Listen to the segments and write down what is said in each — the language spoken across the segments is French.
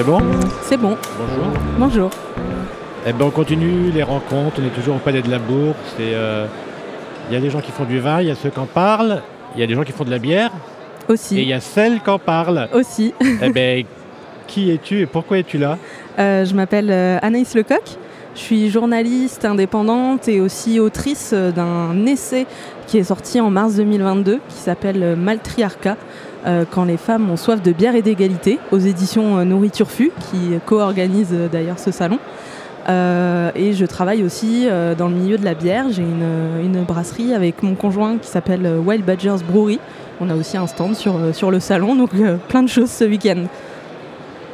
C'est bon C'est bon. Bonjour. Bonjour. Eh ben on continue les rencontres, on est toujours au Palais de la Bourse. euh, Il y a des gens qui font du vin, il y a ceux qui en parlent, il y a des gens qui font de la bière, et il Aussi. y a celles qui en parlent. Aussi. eh ben, qui es-tu et pourquoi es-tu là? Euh, je m'appelle euh, Anaïs Lecoq. Je suis journaliste indépendante et aussi autrice d'un essai qui est sorti en mars 2022 qui s'appelle Maltriarcat. euh, quand les femmes ont soif de bière et d'égalité, aux éditions euh, Nourriture Fu, qui co-organise euh, d'ailleurs ce salon. Euh, et je travaille aussi dans le milieu de la bière. J'ai une, brasserie avec mon conjoint qui s'appelle Wild Badgers Brewery. On a aussi un stand sur, sur le salon, donc plein de choses ce week-end.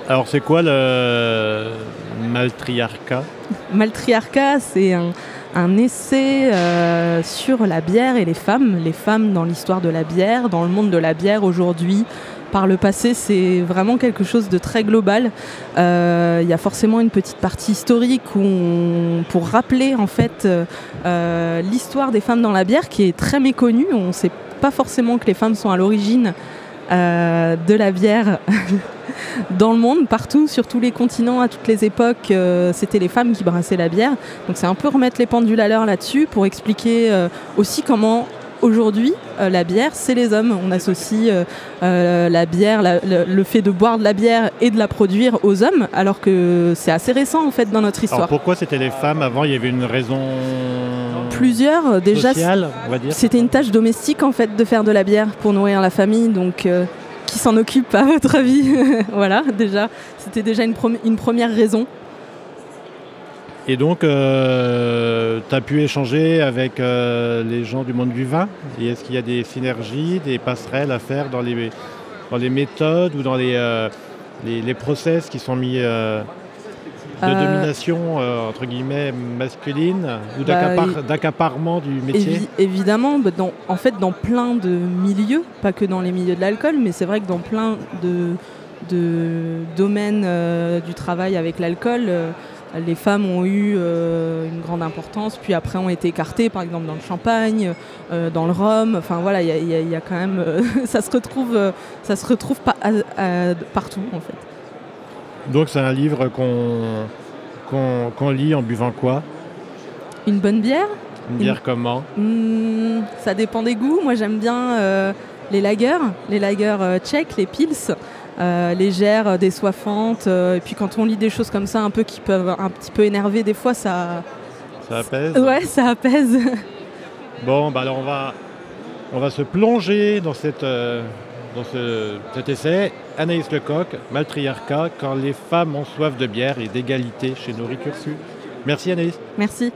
Alors c'est quoi le maltriarcat? Maltriarcat, c'est un, essai euh, sur la bière et les femmes, les femmes dans l'histoire de la bière, dans le monde de la bière aujourd'hui. Par le passé, c'est vraiment quelque chose de très global. Euh, Il y a forcément une petite partie historique pour rappeler en fait euh, l'histoire des femmes dans la bière qui est très méconnue. On ne sait pas forcément que les femmes sont à l'origine de la bière dans le monde, partout, sur tous les continents, à toutes les époques, euh, c'était les femmes qui brassaient la bière. Donc c'est un peu remettre les pendules à l'heure là-dessus pour expliquer euh, aussi comment aujourd'hui euh, la bière, c'est les hommes. On associe euh, euh, la bière, la- le, le fait de boire de la bière et de la produire aux hommes, alors que c'est assez récent en fait dans notre Alors histoire. pourquoi c'était les femmes avant? Il y avait une raison Plusieurs, déjà. C'était une tâche domestique en fait de faire de la bière pour nourrir la famille, donc s'en occupe à votre avis Voilà, déjà, c'était déjà une, première raison. Et donc, tu as pu échanger avec euh, les gens du monde du vin? Et est-ce qu'il y a des synergies, des passerelles à faire dans les, dans les méthodes ou dans les, euh, les, process qui sont mis euh, de Euh, domination, euh, entre guillemets, masculine ou Bah, d'accapar- d'accaparement du métier Évi- évidemment, bah, dans- en fait, dans plein de milieux, pas que dans les milieux de l'alcool, mais c'est vrai que dans plein de, de domaines euh, du travail avec l'alcool, les femmes ont eu une grande importance, puis après ont été écartées, par exemple dans le champagne, dans le rhum. Enfin voilà, il y, a- y y quand même, ça se retrouve, ça se retrouve à- partout en fait. Donc, c'est un livre qu'on lit en buvant quoi? Une bonne bière? Une bière comment? Hmm, ça dépend des goûts. Moi, j'aime bien euh, les lagers, les lagers euh, tchèques, les pils, euh, légères, euh, désoiffantes. et puis quand on lit des choses comme ça, un peu qui peuvent un petit peu énerver, des fois, ça, Ça apaise? Ouais, ça apaise. Bon, bah alors on va, on va se plonger dans, cette, dans ce- cet essai. Anaïs Lecoq, Maltriarcat, quand les femmes ont soif de bière et d'égalité chez Su. Merci Anaïs. Merci.